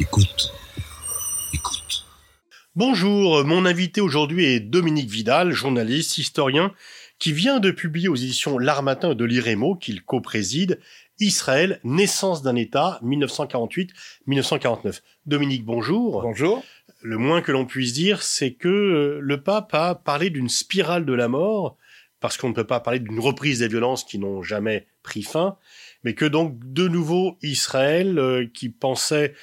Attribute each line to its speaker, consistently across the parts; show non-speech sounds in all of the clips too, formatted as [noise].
Speaker 1: Écoute. Écoute.
Speaker 2: Bonjour, mon invité aujourd'hui est Dominique Vidal, journaliste, historien, qui vient de publier aux éditions L'Armatin de l'IREMO, qu'il co-préside, Israël, naissance d'un État, 1948-1949. Dominique, bonjour.
Speaker 3: Bonjour.
Speaker 2: Le moins que l'on puisse dire, c'est que le pape a parlé d'une spirale de la mort, parce qu'on ne peut pas parler d'une reprise des violences qui n'ont jamais pris fin, mais que donc de nouveau Israël, euh, qui pensait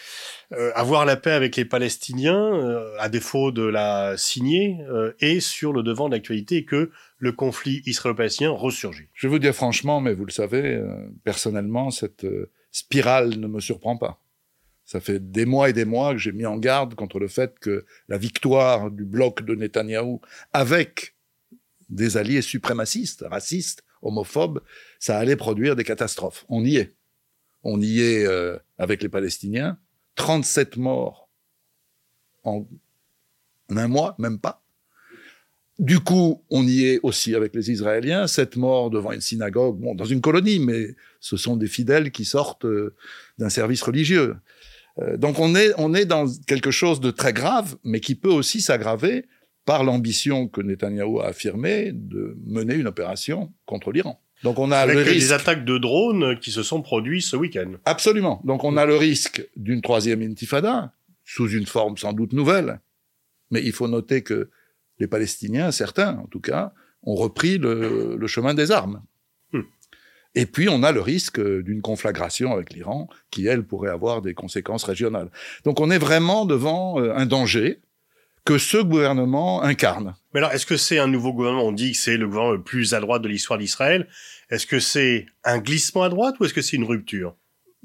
Speaker 2: euh, avoir la paix avec les Palestiniens, euh, à défaut de la signer, est sur le devant de l'actualité et que le conflit israélo-palestinien ressurgit.
Speaker 3: Je vais vous dire franchement, mais vous le savez, personnellement, cette spirale ne me surprend pas. Ça fait des mois et des mois que j'ai mis en garde contre le fait que la victoire du bloc de Netanyahou avec des alliés suprémacistes, racistes, homophobes, ça allait produire des catastrophes. On y est. On y est euh, avec les Palestiniens. 37 morts en un mois, même pas. Du coup, on y est aussi avec les Israéliens. Sept morts devant une synagogue, bon, dans une colonie, mais ce sont des fidèles qui sortent euh, d'un service religieux. Euh, donc on est, on est dans quelque chose de très grave, mais qui peut aussi s'aggraver par l'ambition que Netanyahou a affirmée de mener une opération contre l'Iran.
Speaker 2: Donc on a Avec le risque... des attaques de drones qui se sont produites ce week-end.
Speaker 3: Absolument. Donc on a le risque d'une troisième intifada, sous une forme sans doute nouvelle. Mais il faut noter que les Palestiniens, certains en tout cas, ont repris le, le chemin des armes. Hmm. Et puis on a le risque d'une conflagration avec l'Iran, qui elle pourrait avoir des conséquences régionales. Donc on est vraiment devant euh, un danger que ce gouvernement incarne.
Speaker 2: Mais alors, est-ce que c'est un nouveau gouvernement? On dit que c'est le gouvernement le plus à droite de l'histoire d'Israël. Est-ce que c'est un glissement à droite ou est-ce que c'est une rupture?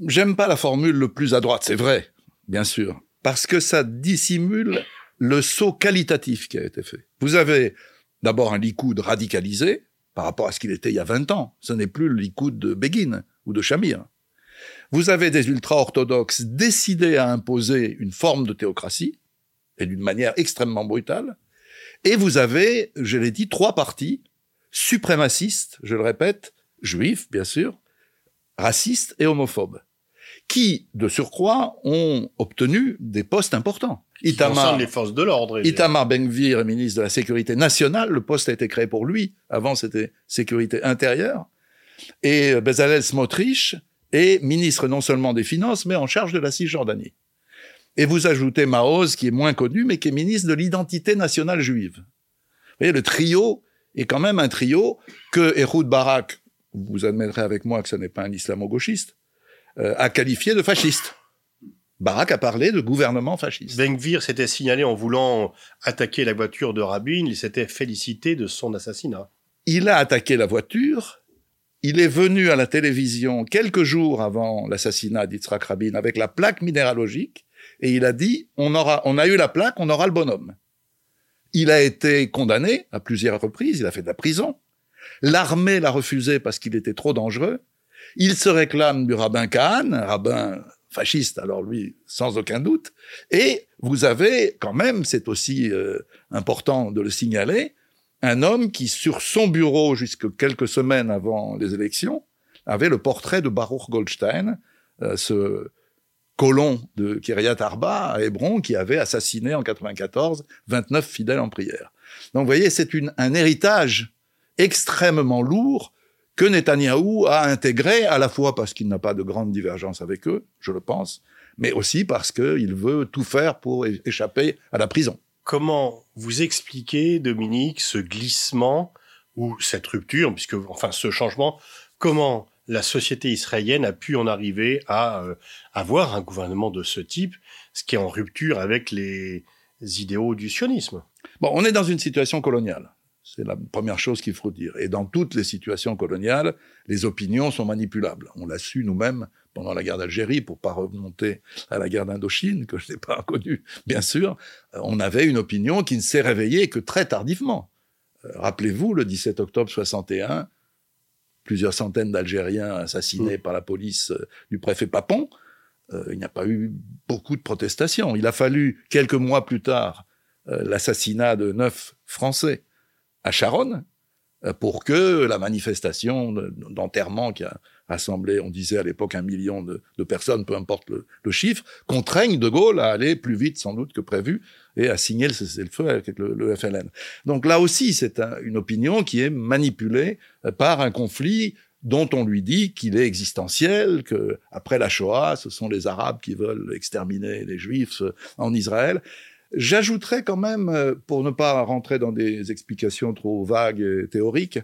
Speaker 3: J'aime pas la formule le plus à droite, c'est vrai, bien sûr, parce que ça dissimule le saut qualitatif qui a été fait. Vous avez d'abord un Likoud radicalisé par rapport à ce qu'il était il y a 20 ans. Ce n'est plus le Likoud de Begin ou de Shamir. Vous avez des ultra-orthodoxes décidés à imposer une forme de théocratie, et d'une manière extrêmement brutale. Et vous avez, je l'ai dit, trois partis suprémacistes, je le répète, juifs, bien sûr, racistes et homophobes, qui, de surcroît, ont obtenu des postes importants.
Speaker 2: Itamar, les forces de l'ordre.
Speaker 3: Itamar Ben-Gvir est ministre de la Sécurité nationale. Le poste a été créé pour lui. Avant, c'était Sécurité intérieure. Et Bezalel Smotrich est ministre non seulement des Finances, mais en charge de la Cisjordanie. Et vous ajoutez Maoz, qui est moins connu, mais qui est ministre de l'identité nationale juive. Vous voyez, le trio est quand même un trio que Ehud Barak, vous admettrez avec moi que ce n'est pas un islamo-gauchiste, euh, a qualifié de fasciste. Barak a parlé de gouvernement fasciste.
Speaker 2: Ben-Gvir s'était signalé en voulant attaquer la voiture de Rabin, il s'était félicité de son assassinat.
Speaker 3: Il a attaqué la voiture, il est venu à la télévision quelques jours avant l'assassinat d'Yitzhak Rabin avec la plaque minéralogique et il a dit on aura, on a eu la plaque, on aura le bonhomme. Il a été condamné à plusieurs reprises, il a fait de la prison. L'armée l'a refusé parce qu'il était trop dangereux. Il se réclame du rabbin Kahn, rabbin fasciste, alors lui, sans aucun doute. Et vous avez quand même, c'est aussi euh, important de le signaler, un homme qui, sur son bureau, jusque quelques semaines avant les élections, avait le portrait de Baruch Goldstein, euh, ce colon de Kiryat Arba à Hébron qui avait assassiné en 94 29 fidèles en prière. Donc vous voyez, c'est un héritage extrêmement lourd que Netanyahou a intégré à la fois parce qu'il n'a pas de grande divergence avec eux, je le pense, mais aussi parce qu'il veut tout faire pour échapper à la prison.
Speaker 2: Comment vous expliquez, Dominique, ce glissement ou cette rupture, puisque enfin ce changement, comment la société israélienne a pu en arriver à euh, avoir un gouvernement de ce type, ce qui est en rupture avec les idéaux du sionisme.
Speaker 3: Bon, on est dans une situation coloniale. C'est la première chose qu'il faut dire. Et dans toutes les situations coloniales, les opinions sont manipulables. On l'a su nous-mêmes pendant la guerre d'Algérie, pour pas remonter à la guerre d'Indochine, que je n'ai pas connue, bien sûr. Euh, on avait une opinion qui ne s'est réveillée que très tardivement. Euh, rappelez-vous, le 17 octobre 61, plusieurs centaines d'Algériens assassinés mm. par la police euh, du préfet Papon, euh, il n'y a pas eu beaucoup de protestations. Il a fallu quelques mois plus tard euh, l'assassinat de neuf Français à Charonne pour que la manifestation d'enterrement qui a, rassemblé, on disait à l'époque un million de, personnes, peu importe le, chiffre, contraignent De Gaulle à aller plus vite sans doute que prévu et à signer le cessez-le-feu avec le, FLN. Donc là aussi, c'est une opinion qui est manipulée euh, par un conflit dont on lui dit qu'il est existentiel, que après la Shoah, ce sont les Arabes qui veulent exterminer les Juifs euh, en Israël. J'ajouterais quand même, euh, pour ne pas rentrer dans des explications trop vagues et théoriques,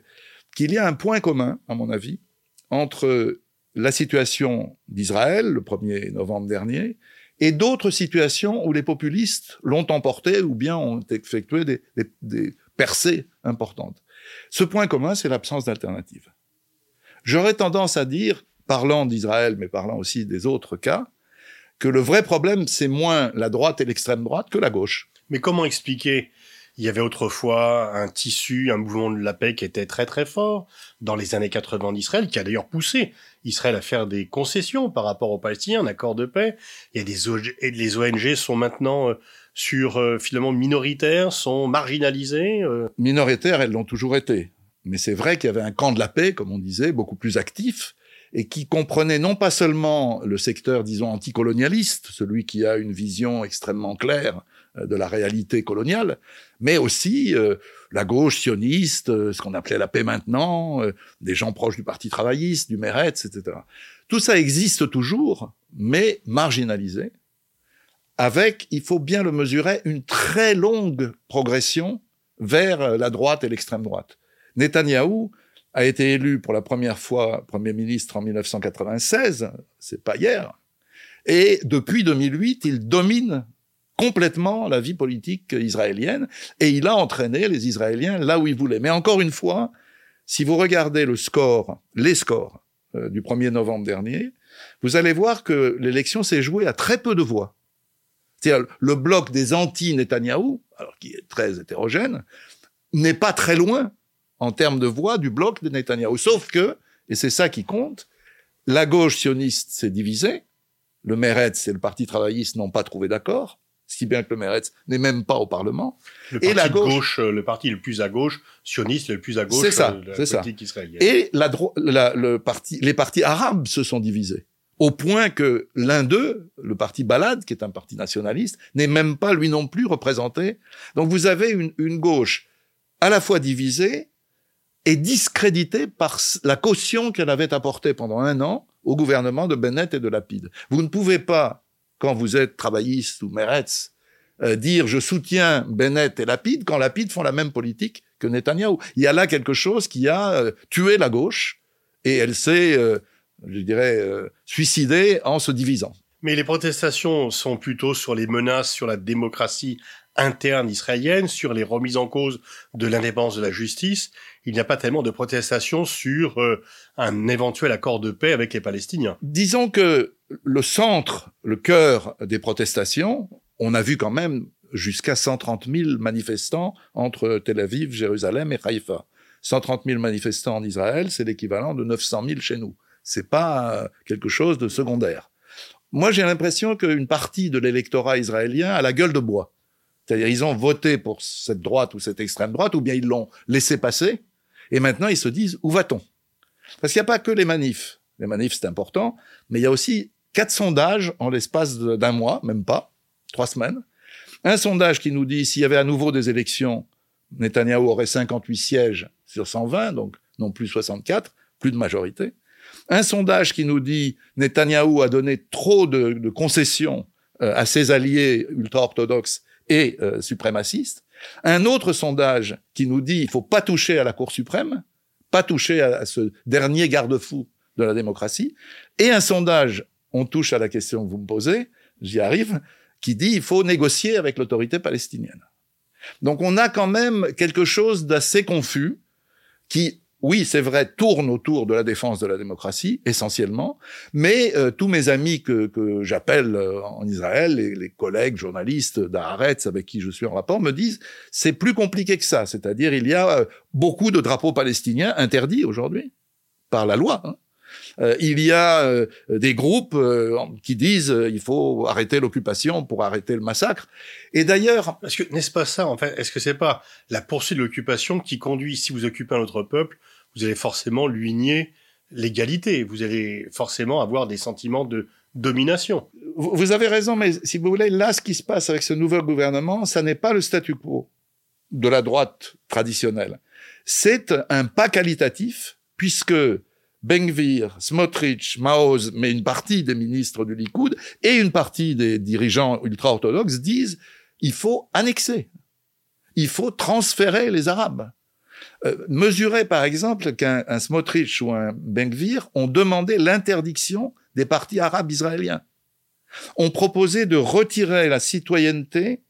Speaker 3: qu'il y a un point commun, à mon avis, entre la situation d'Israël, le 1er novembre dernier, et d'autres situations où les populistes l'ont emporté ou bien ont effectué des, des percées importantes. Ce point commun, c'est l'absence d'alternative. J'aurais tendance à dire, parlant d'Israël, mais parlant aussi des autres cas, que le vrai problème, c'est moins la droite et l'extrême droite que la gauche.
Speaker 2: Mais comment expliquer il y avait autrefois un tissu, un mouvement de la paix qui était très très fort dans les années 80 d'Israël, qui a d'ailleurs poussé Israël à faire des concessions par rapport aux Palestiniens, un accord de paix. Il y a des et les ONG sont maintenant euh, sur euh, finalement minoritaires, sont marginalisées.
Speaker 3: Euh. Minoritaires, elles l'ont toujours été. Mais c'est vrai qu'il y avait un camp de la paix, comme on disait, beaucoup plus actif, et qui comprenait non pas seulement le secteur, disons, anticolonialiste, celui qui a une vision extrêmement claire de la réalité coloniale, mais aussi euh, la gauche sioniste, euh, ce qu'on appelait la paix maintenant, des gens proches du Parti travailliste, du Meretz, etc. Tout ça existe toujours, mais marginalisé, avec, il faut bien le mesurer, une très longue progression vers la droite et l'extrême droite. Netanyahou a été élu pour la première fois Premier ministre en 1996, c'est pas hier, et depuis 2008, il domine complètement la vie politique israélienne et il a entraîné les Israéliens là où il voulait. Mais encore une fois, si vous regardez le score, les scores euh, du 1er novembre dernier, vous allez voir que l'élection s'est jouée à très peu de voix. C'est-à-dire le bloc des anti-Netanyahou, alors qui est très hétérogène, n'est pas très loin en termes de voix du bloc de Netanyahou. Sauf que, et c'est ça qui compte, la gauche sioniste s'est divisée, le Meretz et le Parti travailliste n'ont pas trouvé d'accord, si bien que le Meretz n'est même pas au Parlement.
Speaker 2: Le et la gauche, euh, le parti le plus à gauche, sioniste le plus à gauche
Speaker 3: ça, euh, de la politique israélienne. Et la, le parti, les partis arabes se sont divisés. Au point que l'un d'eux, le parti Balad, qui est un parti nationaliste, n'est même pas lui non plus représenté. Donc vous avez une, une gauche à la fois divisée et discréditée par la caution qu'elle avait apportée pendant un an au gouvernement de Bennett et de Lapide. Vous ne pouvez pas quand vous êtes travailliste ou Meretz, euh, dire je soutiens Bennett et Lapide quand Lapide font la même politique que Netanyahou. Il y a là quelque chose qui a euh, tué la gauche et elle s'est, euh, je dirais, suicidée en se divisant.
Speaker 2: Mais les protestations sont plutôt sur les menaces sur la démocratie interne israélienne, sur les remises en cause de l'indépendance de la justice. Il n'y a pas tellement de protestations sur un éventuel accord de paix avec les Palestiniens.
Speaker 3: Disons que le centre, le cœur des protestations, on a vu quand même jusqu'à 130 000 manifestants entre Tel Aviv, Jérusalem et Haïfa. 130 000 manifestants en Israël, c'est l'équivalent de 900 000 chez nous. C'est pas euh, quelque chose de secondaire. Moi, j'ai l'impression qu'une partie de l'électorat israélien a la gueule de bois. C'est-à-dire, ils ont voté pour cette droite ou cette extrême droite, ou bien ils l'ont laissé passer, et maintenant ils se disent, où va-t-on? Parce qu'il n'y a pas que les manifs. Les manifs, c'est important, mais il y a aussi quatre sondages en l'espace d'un mois, même pas, trois semaines. Un sondage qui nous dit, s'il y avait à nouveau des élections, Netanyahou aurait 58 sièges sur 120, donc non plus 64, plus de majorité. Un sondage qui nous dit, Netanyahou a donné trop de, concessions euh, à ses alliés ultra-orthodoxes et euh, suprémaciste. Un autre sondage qui nous dit il faut pas toucher à la Cour suprême, pas toucher à, ce dernier garde-fou de la démocratie. Et un sondage, on touche à la question que vous me posez, j'y arrive, qui dit il faut négocier avec l'autorité palestinienne. Donc on a quand même quelque chose d'assez confus qui oui, c'est vrai, tourne autour de la défense de la démocratie, essentiellement, mais euh, tous mes amis que, j'appelle euh, en Israël, les, les collègues journalistes d'Aaretz avec qui je suis en rapport, me disent c'est plus compliqué que ça, c'est-à-dire il y a euh, beaucoup de drapeaux palestiniens interdits aujourd'hui par la loi. Hein. Il y a des groupes qui disent il faut arrêter l'occupation pour arrêter le massacre. Et d'ailleurs,
Speaker 2: est-ce que n'est-ce pas ça en fait? Est-ce que c'est pas la poursuite de l'occupation qui conduit, si vous occupez un autre peuple, vous allez forcément lui nier l'égalité. Vous allez forcément avoir des sentiments de domination.
Speaker 3: Vous vous avez raison, mais si vous voulez, là, ce qui se passe avec ce nouvel gouvernement, ça n'est pas le statu quo de la droite traditionnelle. C'est un pas qualitatif, puisque Bengvir, Smotrich, Maoz, mais une partie des ministres du Likoud et une partie des dirigeants ultra-orthodoxes disent il faut annexer, il faut transférer les Arabes. Euh, mesurer par exemple qu'un un Smotrich ou un Bengvir ont demandé l'interdiction des partis arabes israéliens, ont proposé de retirer la citoyenneté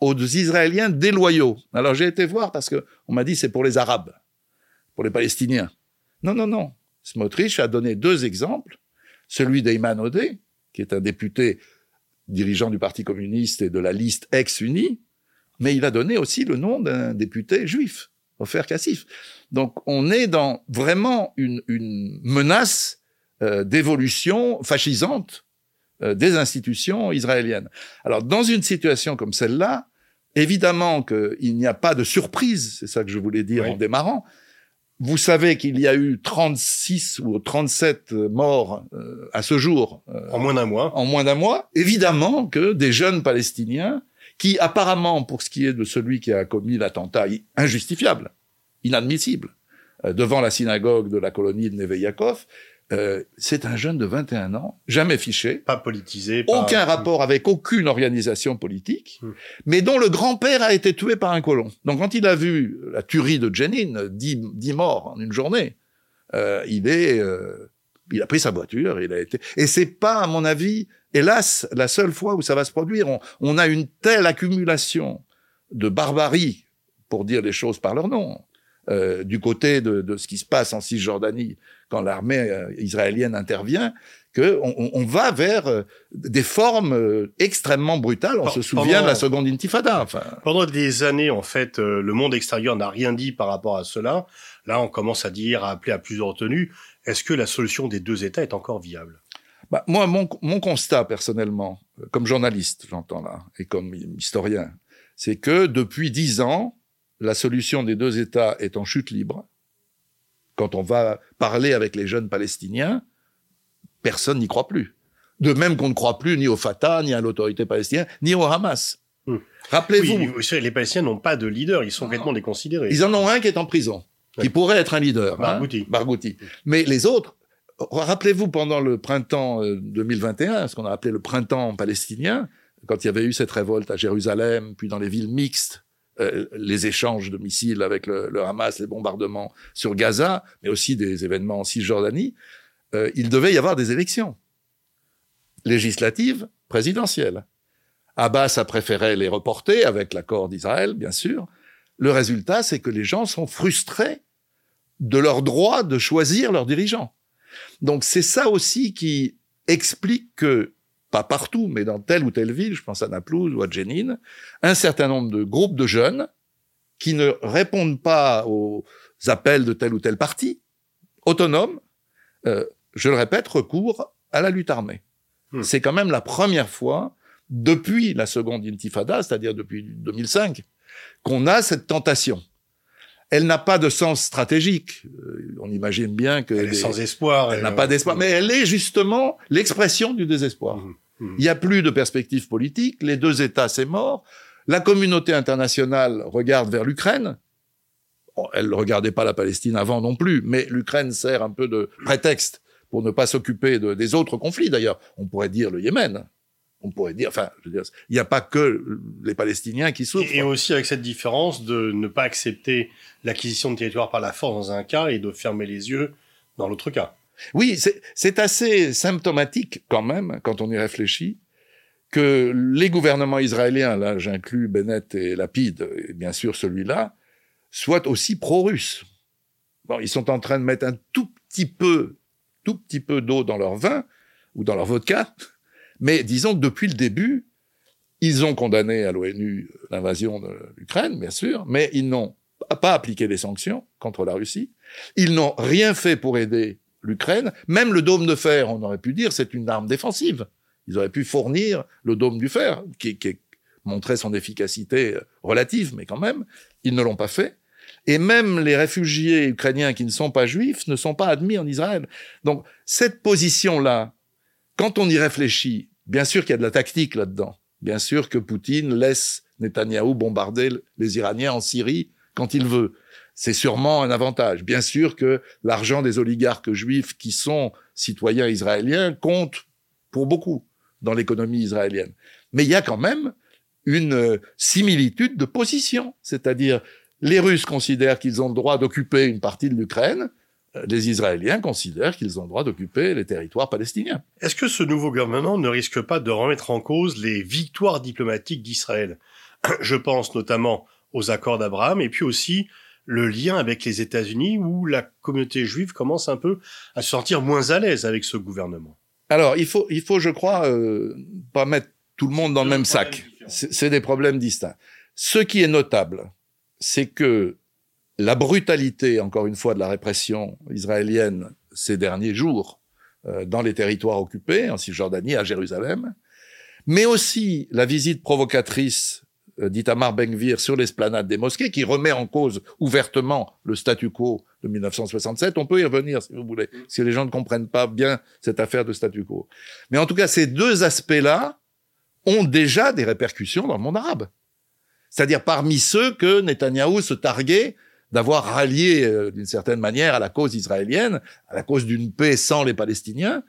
Speaker 3: aux Israéliens déloyaux. Alors j'ai été voir parce que on m'a dit c'est pour les Arabes, pour les Palestiniens. Non, non, non. Smotrich a donné deux exemples. Celui d'Eyman Odeh, qui est un député dirigeant du Parti communiste et de la liste ex-unie, mais il a donné aussi le nom d'un député juif, Ofer Kassif. Donc on est dans vraiment une, une menace euh, d'évolution fascisante euh, des institutions israéliennes. Alors dans une situation comme celle-là, évidemment qu'il n'y a pas de surprise, c'est ça que je voulais dire
Speaker 2: Oui.
Speaker 3: en démarrant. Vous savez qu'il y a eu 36 ou 37 morts euh, à ce jour euh,
Speaker 2: En moins d'un mois.
Speaker 3: en moins d'un mois, évidemment que des jeunes Palestiniens qui apparemment, pour ce qui est de celui qui a commis l'attentat injustifiable, inadmissible, euh, devant la synagogue de la colonie de Neve Yaakov, euh, c'est un jeune de 21 ans, jamais fiché,
Speaker 2: Pas politisé. pas-
Speaker 3: aucun rapport avec aucune organisation politique,
Speaker 2: Hmm.
Speaker 3: mais dont le grand-père a été tué par un colon. Donc quand il a vu la tuerie de Jenin, 10, 10 morts en une journée, euh, il est, euh, il a pris sa voiture, il a été. Et c'est pas, à mon avis, hélas, la seule fois où ça va se produire. On, on a une telle accumulation de barbarie, pour dire les choses par leur nom, euh, du côté de, de ce qui se passe en Cisjordanie quand l'armée euh, israélienne intervient, que on, va vers euh, des formes extrêmement brutales. On se souvient de la seconde intifada. Enfin,
Speaker 2: Pendant des années, en fait, le monde extérieur n'a rien dit par rapport à cela. Là, on commence à dire, à appeler à plusieurs retenues. Est-ce que la solution des deux États est encore viable?
Speaker 3: Bah, moi, mon, mon constat personnellement, comme journaliste, j'entends là, et comme historien, c'est que depuis dix ans, la solution des deux États est en chute libre. Quand on va parler avec les jeunes Palestiniens, personne n'y croit plus. De même qu'on ne croit plus ni au Fatah, ni à l'autorité palestinienne, ni au Hamas.
Speaker 2: Hmm.
Speaker 3: Rappelez-vous,
Speaker 2: Oui, les Palestiniens n'ont pas de leader, ils sont complètement déconsidérés.
Speaker 3: ils en ont un qui est en prison, qui pourrait être un leader. hein,
Speaker 2: Barghouti.
Speaker 3: Barghouti. Mais les autres, rappelez-vous pendant le printemps euh, 2021, ce qu'on a appelé le printemps palestinien, quand il y avait eu cette révolte à Jérusalem, puis dans les villes mixtes, euh, les échanges de missiles avec le, le Hamas, les bombardements sur Gaza, mais aussi des événements en Cisjordanie, euh, il devait y avoir des élections législatives, présidentielles. Abbas a préféré les reporter avec l'accord d'Israël, bien sûr. Le résultat, c'est que les gens sont frustrés de leur droit de choisir leurs dirigeants. Donc c'est ça aussi qui explique que, pas partout, mais dans telle ou telle ville, je pense à Naplouse ou à Jenin, un certain nombre de groupes de jeunes qui ne répondent pas aux appels de tel ou tel parti, autonomes, euh, je le répète, recourent à la lutte armée.
Speaker 2: Hmm.
Speaker 3: C'est quand même la première fois depuis la seconde intifada, c'est-à-dire depuis 2005, qu'on a cette tentation. Elle n'a pas de sens stratégique. Euh, on imagine bien que
Speaker 2: Elle est sans espoir.
Speaker 3: elle n'a pas d'espoir, mais elle est justement l'expression du désespoir.
Speaker 2: Mhm.
Speaker 3: Il n'y a plus de perspective politique, les deux États, c'est mort. La communauté internationale regarde vers l'Ukraine. Bon, elle ne regardait pas la Palestine avant non plus, mais l'Ukraine sert un peu de prétexte pour ne pas s'occuper de- des autres conflits, d'ailleurs. On pourrait dire le Yémen. On pourrait dire, enfin, je il n'y a pas que les Palestiniens qui souffrent.
Speaker 2: Et aussi avec cette différence de ne pas accepter l'acquisition de territoire par la force dans un cas et de fermer les yeux dans l'autre cas.
Speaker 3: Oui, c'est- assez symptomatique quand même, quand on y réfléchit, que les gouvernements israéliens, là j'inclus Bennett et Lapide, et bien sûr celui-là, soient aussi pro-russes. Bon, ils sont en train de mettre un tout petit peu, tout petit peu d'eau dans leur vin ou dans leur vodka, mais disons que depuis le début, ils ont condamné à l'ONU l'invasion de l'Ukraine, bien sûr, mais ils n'ont pas appliqué les sanctions contre la Russie. Ils n'ont rien fait pour aider l'Ukraine. Même le dôme de fer, on aurait pu dire, c'est une arme défensive. Ils auraient pu fournir le dôme du fer, qui, qui montrait son efficacité relative, mais quand même, ils ne l'ont pas fait. Et même les réfugiés ukrainiens qui ne sont pas juifs ne sont pas admis en Israël. Donc cette position-là, quand on y réfléchit, bien sûr qu'il y a de la tactique là-dedans. Bien sûr que Poutine laisse Netanyahou bombarder les Iraniens en Syrie quand il veut. C'est sûrement un avantage. Bien sûr que l'argent des oligarques juifs qui sont citoyens israéliens compte pour beaucoup dans l'économie israélienne. Mais il y a quand même une similitude de position. C'est-à-dire, les Russes considèrent qu'ils ont le droit d'occuper une partie de l'Ukraine, les Israéliens considèrent qu'ils ont le droit d'occuper les territoires palestiniens.
Speaker 2: Est-ce que ce nouveau gouvernement ne risque pas de remettre en cause les victoires diplomatiques d'Israël? [clears throat] Je pense notamment aux accords d'Abraham et puis aussi le lien avec les États-Unis où la communauté juive commence un peu à se sentir moins à l'aise avec ce gouvernement.
Speaker 3: Alors, il faut, il faut je crois, euh, pas mettre tout le monde dans le même sac. C'est des problèmes distincts. Ce qui est notable, c'est que la brutalité, encore une fois, de la répression israélienne ces derniers jours euh, dans les territoires occupés, en Cisjordanie, à Jérusalem, mais aussi la visite provocatrice d'Itamar Ben-Gvir sur l'esplanade des mosquées, qui remet en cause ouvertement le statu quo de 1967. On peut y revenir, si vous voulez, si les gens ne comprennent pas bien cette affaire de statu quo. Mais en tout cas, ces deux aspects-là ont déjà des répercussions dans le monde arabe. C'est-à-dire parmi ceux que Netanyahou se targuait d'avoir rallié euh, d'une certaine manière à la cause israélienne, à la cause d'une paix sans les Palestiniens,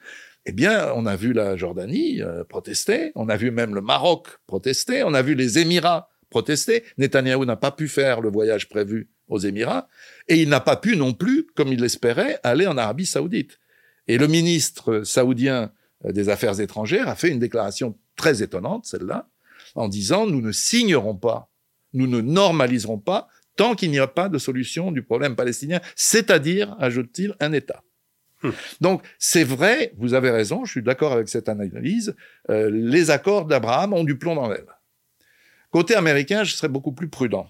Speaker 3: eh bien, on a vu la Jordanie euh, protester, on a vu même le Maroc protester, on a vu les Émirats protester. Netanyahou n'a pas pu faire le voyage prévu aux Émirats, et il n'a pas pu non plus, comme il l'espérait, aller en Arabie saoudite. Et le ministre saoudien euh, des Affaires étrangères a fait une déclaration très étonnante, celle-là, en disant, nous ne signerons pas, nous ne normaliserons pas tant qu'il n'y a pas de solution du problème palestinien, c'est-à-dire, ajoute-t-il, un État. [laughs] Donc c'est vrai, vous avez raison, je suis d'accord avec cette analyse, euh, les accords d'Abraham ont du plomb dans l'aile. Côté américain, je serais beaucoup plus prudent.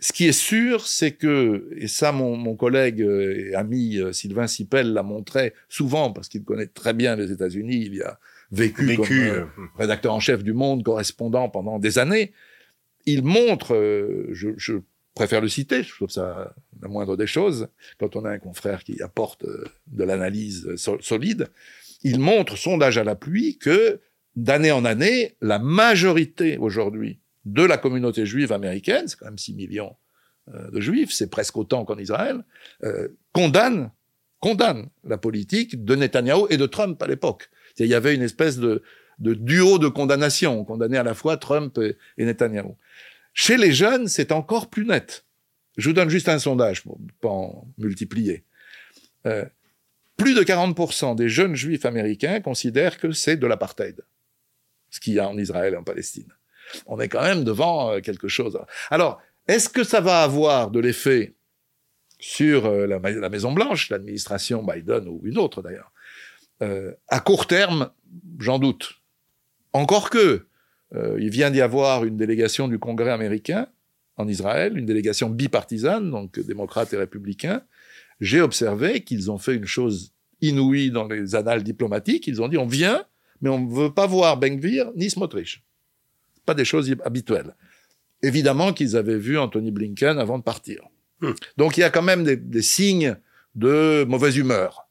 Speaker 3: Ce qui est sûr, c'est que, et ça mon, collègue euh, et ami euh, Sylvain Sipel l'a montré souvent, parce qu'il connaît très bien les États-Unis, il y a vécu, comme rédacteur en chef du Monde, correspondant pendant des années, il montre, euh, je, préfère le citer, je trouve ça moindre des choses, quand on a un confrère qui apporte euh, de l'analyse solide, il montre, sondage à la pluie, que d'année en année, la majorité aujourd'hui de la communauté juive américaine, c'est quand même 6 millions euh, de juifs, c'est presque autant qu'en Israël, condamne, condamne la politique de Netanyahou et de Trump à l'époque. Il y avait une espèce de, duo de condamnation, on condamnait à la fois Trump et, et Netanyahou. Chez les jeunes, c'est encore plus net. Je vous donne juste un sondage pour pas en multiplier. Euh, plus de 40% des jeunes juifs américains considèrent que c'est de l'apartheid, ce qu'il y a en Israël et en Palestine. On est quand même devant euh, quelque chose. Alors, est-ce que ça va avoir de l'effet sur euh, la, la Maison-Blanche, l'administration Biden ou une autre d'ailleurs? À court terme, j'en doute. Encore que, il vient d'y avoir une délégation du Congrès américain en Israël, une délégation bipartisane, donc démocrates et républicains. J'ai observé qu'ils ont fait une chose inouïe dans les annales diplomatiques. Ils ont dit on vient, mais on ne veut pas voir Ben-Gvir ni Smotrich. Pas des choses habituelles. Évidemment qu'ils avaient vu Anthony Blinken avant de partir. Hmm. Donc il y a quand même des, signes de mauvaise humeur.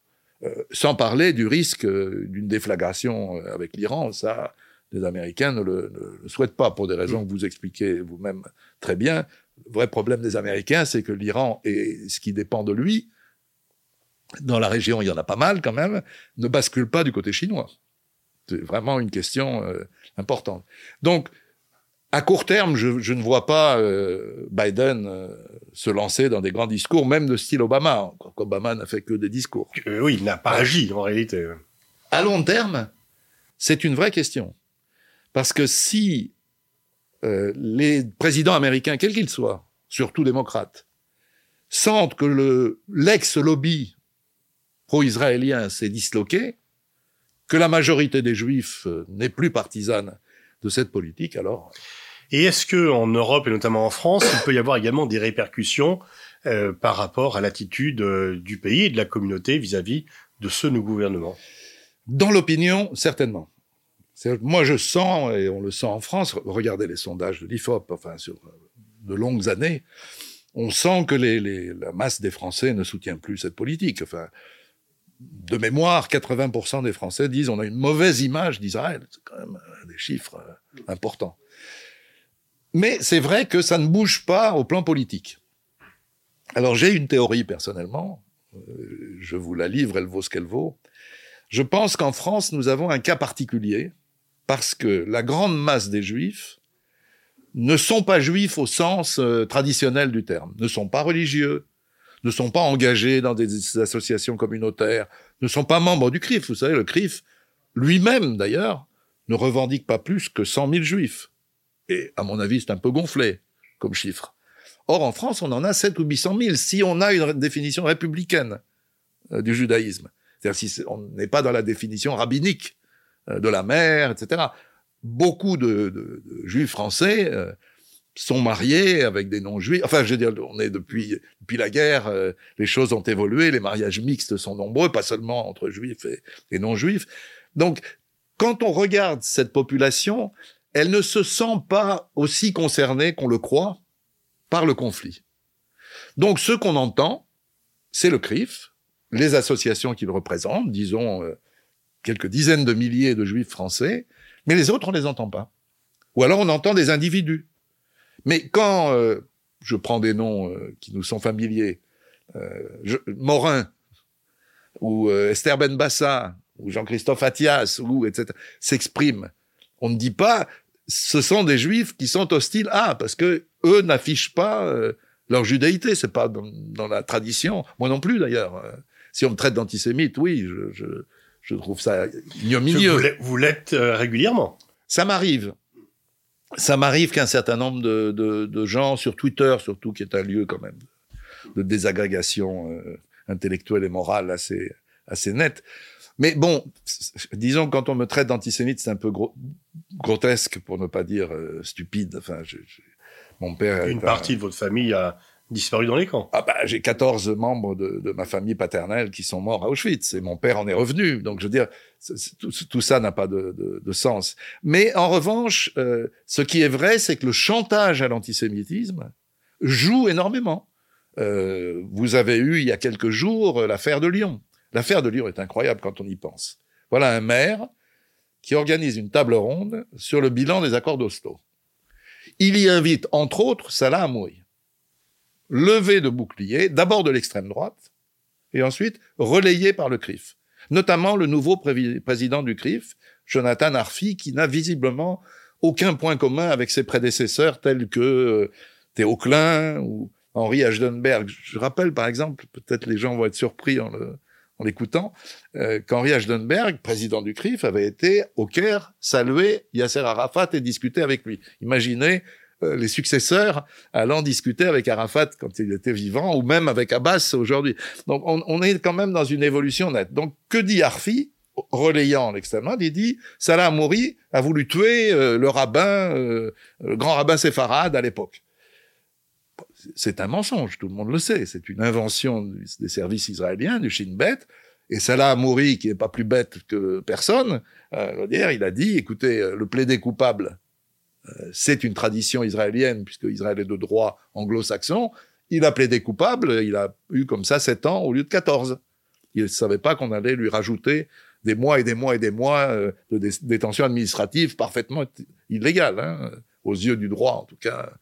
Speaker 3: Euh, sans parler du risque euh, d'une déflagration avec l'Iran, ça, les Américains ne le, souhaitent pas pour des raisons que vous expliquez vous-même très bien. Le vrai problème des Américains, c'est que l'Iran et ce qui dépend de lui, dans la région, il y en a pas mal quand même, ne bascule pas du côté chinois. C'est vraiment une question euh, importante. Donc, à court terme, je, ne vois pas euh, Biden euh, se lancer dans des grands discours, même de style Obama. Obama n'a fait que des discours.
Speaker 2: oui, il n'a pas agi en réalité.
Speaker 3: À long terme, c'est une vraie question. Parce que si euh, les présidents américains, quels qu'ils soient, surtout démocrates, sentent que le, l'ex-lobby pro-israélien s'est disloqué, que la majorité des juifs euh, n'est plus partisane de cette politique, alors.
Speaker 2: Et est-ce que en Europe et notamment en France, il peut y avoir également des répercussions euh, par rapport à l'attitude du pays et de la communauté vis-à-vis de ce nouveau gouvernement?
Speaker 3: Dans l'opinion, certainement. Moi, je sens, et on le sent en France, regardez les sondages de l'IFOP, enfin, sur de longues années, on sent que la masse des Français ne soutient plus cette politique. De mémoire, 80% des Français disent on a une mauvaise image d'Israël. C'est quand même euh, des chiffres euh, importants. Mais c'est vrai que ça ne bouge pas au plan politique. Alors j'ai une théorie personnellement, euh, je vous la livre, elle vaut ce qu'elle vaut. Je pense qu'en France, nous avons un cas particulier, parce que la grande masse des juifs ne sont pas juifs au sens traditionnel du terme, ne sont pas religieux, ne sont pas engagés dans des associations communautaires, ne sont pas membres du CRIF. Vous savez, le CRIF, lui-même d'ailleurs, ne revendique pas plus que 100 000 juifs. Et à mon avis, c'est un peu gonflé comme chiffre. Or, en France, on en a 7 ou 800 000 si on a une définition républicaine euh, du judaïsme. C'est-à-dire si on n'est pas dans la définition rabbinique euh, de la mère, etc. Beaucoup de, juifs français euh, sont mariés avec des non-juifs. Enfin, je veux dire, on est depuis depuis la guerre, euh, les choses ont évolué, les mariages mixtes sont nombreux, pas seulement entre juifs et, non-juifs. Donc, quand on regarde cette population, elle ne se sent pas aussi concernée qu'on le croit par le conflit. Donc, ce qu'on entend, c'est le CRIF, les associations qu'il représente, disons euh, quelques dizaines de milliers de juifs français, mais les autres, on les entend pas. Ou alors on entend des individus mais quand euh, je prends des noms euh, qui nous sont familiers, euh, Morin ou Esther Benbassa ou Jean-Christophe Attias ou etc. s'expriment, on ne dit pas ce sont des juifs qui sont hostiles à parce que eux n'affichent pas leur judaïté, c'est pas dans, la tradition. Moi non plus d'ailleurs. Si on me traite d'antisémite, oui, je, je, je, trouve ça ignominieux.
Speaker 2: Vous l'êtes régulièrement.
Speaker 3: Ça m'arrive ça m'arrive qu'un certain nombre de, de, de, gens sur Twitter, surtout, qui est un lieu quand même de désagrégation euh, intellectuelle et morale assez assez nette. Mais bon, disons quand on me traite d'antisémite, c'est un peu grotesque pour ne pas dire euh, stupide. Enfin, je,
Speaker 2: mon père. Une partie de votre famille a disparu dans les camps.
Speaker 3: Ah bah, j'ai 14 membres de, ma famille paternelle qui sont morts à Auschwitz et mon père en est revenu. Donc je veux dire, tout, ça n'a pas de, sens. Mais en revanche, euh, ce qui est vrai, c'est que le chantage à l'antisémitisme joue énormément. Euh, vous avez eu il y a quelques jours l'affaire de Lyon. L'affaire de Lyon est incroyable quand on y pense. Voilà un maire qui organise une table ronde sur le bilan des accords d'Oslo. Il y invite, entre autres, Salah Hamouri levé de boucliers, d'abord de l'extrême droite, et ensuite relayé par le CRIF. Notamment le nouveau président du CRIF, Jonathan Arfi, qui n'a visiblement aucun point commun avec ses prédécesseurs tels que euh, Théo Klein ou Henri Ashdenberg. Je rappelle par exemple, peut-être les gens vont être surpris en l'écoutant, euh, qu'Henri Ashdenberg, président du CRIF, avait été au Caire saluer Yasser Arafat et discuter avec lui. Imaginez les successeurs allant discuter avec Arafat quand il était vivant, ou même avec Abbas aujourd'hui. Donc on, est quand même dans une évolution nette. Donc que dit Arfi relayant l'extrême droite, il dit Salah Mouri a voulu tuer euh, le rabbin, euh, le grand rabbin séfarade à l'époque. C'est un mensonge, tout le monde le sait. C'est une invention des services israéliens, du Shin Bet. Et Salah Mouri, qui est pas plus bête que personne, euh, il a dit, écoutez, le plaidé coupable euh, c'est une tradition israélienne, puisque Israël est de droit anglo-saxon. Il a plaidé coupable, il a eu comme ça 7 ans au lieu de 14. Il ne savait pas qu'on allait lui rajouter des mois et des mois et des mois euh, de détention administrative parfaitement illégale, hein, aux yeux du droit, en tout cas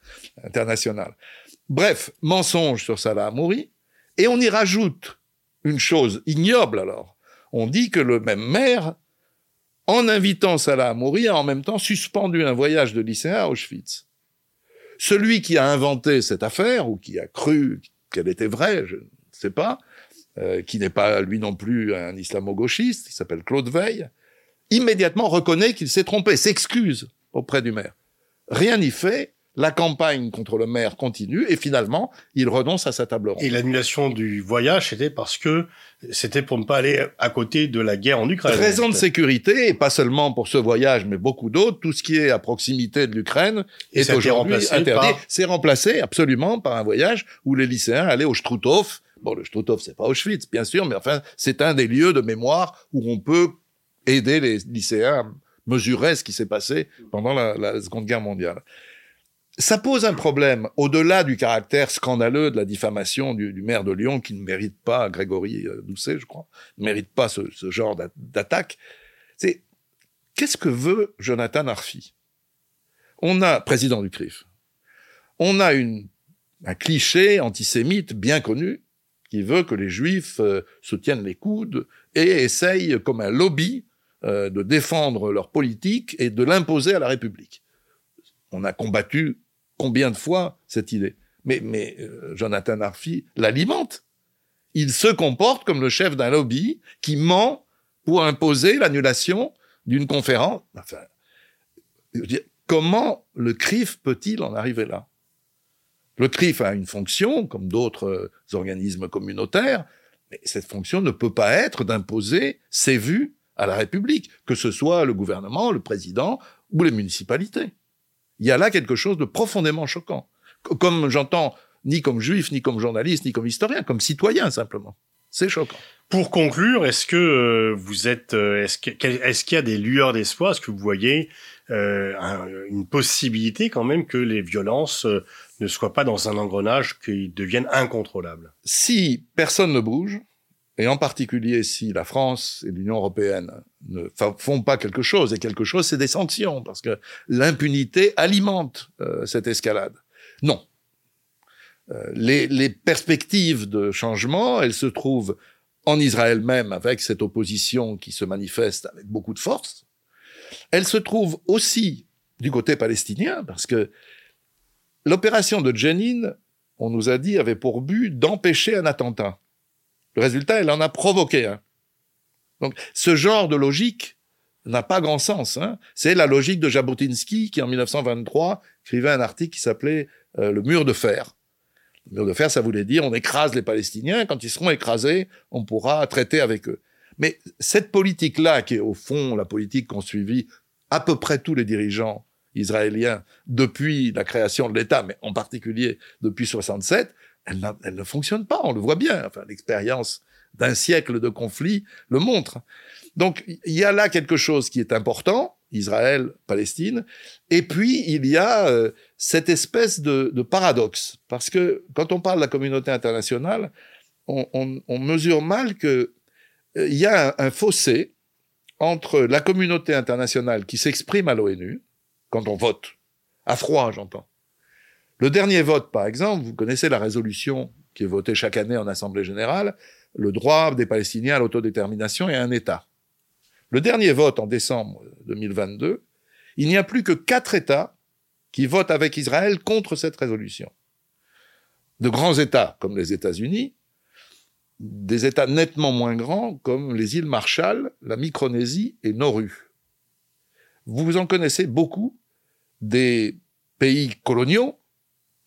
Speaker 3: international. Bref, mensonge sur Salah Amouri, et on y rajoute une chose ignoble alors. On dit que le même maire en invitant Salah à mourir, en même temps suspendu un voyage de lycéen à Auschwitz. Celui qui a inventé cette affaire, ou qui a cru qu'elle était vraie, je ne sais pas, euh, qui n'est pas lui non plus un islamo-gauchiste, qui s'appelle Claude Veil, immédiatement reconnaît qu'il s'est trompé, s'excuse auprès du maire. Rien n'y fait, la campagne contre le maire continue et finalement, il renonce à sa table ronde.
Speaker 2: Et l'annulation du voyage, c'était parce que c'était pour ne pas aller à côté de la guerre en Ukraine.
Speaker 3: Raison de sécurité, et pas seulement pour ce voyage, mais beaucoup d'autres. Tout ce qui est à proximité de l'Ukraine est aujourd'hui interdit. C'est remplacé absolument par un voyage où les lycéens allaient au Struthof. Bon, le Struthof, c'est pas Auschwitz, bien sûr, mais enfin, c'est un des lieux de mémoire où on peut aider les lycéens à mesurer ce qui s'est passé pendant la Seconde Guerre mondiale. Ça pose un problème au-delà du caractère scandaleux de la diffamation du, maire de Lyon qui ne mérite pas, Grégory euh, Doucet, je crois, ne mérite pas ce, genre d'attaque. C'est qu'est-ce que veut Jonathan Arfi? On a président du CRIF. On a un cliché antisémite bien connu qui veut que les Juifs euh, se tiennent les coudes et essayent, comme un lobby, euh, de défendre leur politique et de l'imposer à la République. On a combattu combien de fois cette idée Mais, mais euh, Jonathan Arfi l'alimente. Il se comporte comme le chef d'un lobby qui ment pour imposer l'annulation d'une conférence. Enfin, comment le CRIF peut-il en arriver là? Le CRIF a une fonction, comme d'autres euh, organismes communautaires, mais cette fonction ne peut pas être d'imposer ses vues à la République, que ce soit le gouvernement, le président ou les municipalités. Il y a là quelque chose de profondément choquant. Comme j'entends, ni comme juif, ni comme journaliste, ni comme historien, comme citoyen simplement. C'est choquant.
Speaker 2: Pour conclure, est-ce que euh, vous êtes, euh, est-ce qu'il y a des lueurs d'espoir? Est-ce que vous voyez euh, une possibilité quand même que les violences ne soient pas dans un engrenage qui devienne incontrôlable?
Speaker 3: Si personne ne bouge, et en particulier si la France et l'Union européenne ne font pas quelque chose, et quelque chose, c'est des sanctions, parce que l'impunité alimente euh, cette escalade. Non. Euh, les, les, perspectives de changement, elles se trouvent en Israël même, avec cette opposition qui se manifeste avec beaucoup de force. Elles se trouvent aussi du côté palestinien, parce que l'opération de Jenin, on nous a dit, avait pour but d'empêcher un attentat. Le résultat, elle en a provoqué un. Donc, ce genre de logique n'a pas grand sens. Hein. C'est la logique de Jabotinsky qui, en 1923, écrivait un article qui s'appelait euh, Le mur de fer. Le mur de fer, ça voulait dire on écrase les Palestiniens. Quand ils seront écrasés, on pourra traiter avec eux. Mais cette politique-là, qui est au fond la politique qu'ont suivi à peu près tous les dirigeants israéliens depuis la création de l'État, mais en particulier depuis 67, elle, ne fonctionne pas, on le voit bien. Enfin, l'expérience d'un siècle de conflit le montre. Donc, il y a là quelque chose qui est important, Israël, Palestine, et puis il y a euh, cette espèce de, paradoxe, parce que quand on parle de la communauté internationale, on, mesure mal que euh, il y a un, fossé entre la communauté internationale qui s'exprime à l'ONU, quand on vote, à froid j'entends, le dernier vote, par exemple, vous connaissez la résolution qui est votée chaque année en Assemblée générale, le droit des Palestiniens à l'autodétermination et à un État. Le dernier vote en décembre 2022, il n'y a plus que quatre États qui votent avec Israël contre cette résolution. De grands États comme les États-Unis, des États nettement moins grands comme les îles Marshall, la Micronésie et Nauru. Vous en connaissez beaucoup des pays coloniaux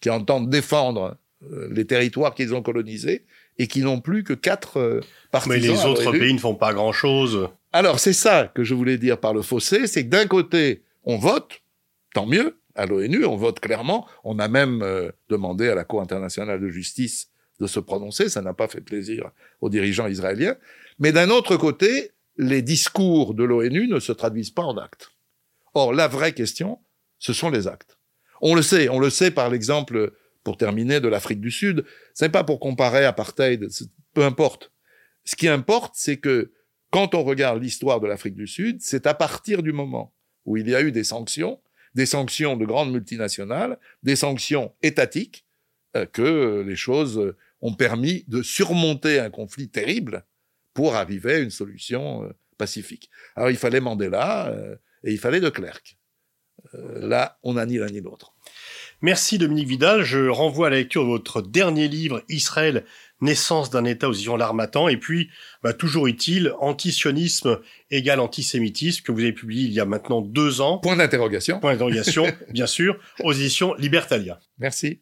Speaker 3: qui entendent défendre euh, les territoires qu'ils ont colonisés et qui n'ont plus que quatre euh, partisans.
Speaker 2: Mais les autres pays ne font pas grand-chose.
Speaker 3: Alors c'est ça que je voulais dire par le fossé, c'est que d'un côté on vote, tant mieux, à l'ONU, on vote clairement. On a même euh, demandé à la Cour internationale de justice de se prononcer, ça n'a pas fait plaisir aux dirigeants israéliens. Mais d'un autre côté, les discours de l'ONU ne se traduisent pas en actes. Or, la vraie question, ce sont les actes. On le sait, on le sait par l'exemple, pour terminer, de l'Afrique du Sud. C'est pas pour comparer apartheid, peu importe. Ce qui importe, c'est que quand on regarde l'histoire de l'Afrique du Sud, c'est à partir du moment où il y a eu des sanctions, des sanctions de grandes multinationales, des sanctions étatiques, euh, que les choses ont permis de surmonter un conflit terrible pour arriver à une solution euh, pacifique. Alors il fallait Mandela euh, et il fallait de Klerk. Euh, là, on n'a ni l'un ni l'autre.
Speaker 2: Merci Dominique Vidal. Je renvoie à la lecture de votre dernier livre, Israël, naissance d'un État aux éditions L'Armatan, et puis, bah, toujours utile, Antisionisme égale antisémitisme, que vous avez publié il y a maintenant deux ans.
Speaker 3: Point d'interrogation.
Speaker 2: Point d'interrogation, [laughs] bien sûr, aux éditions Libertalia.
Speaker 3: Merci.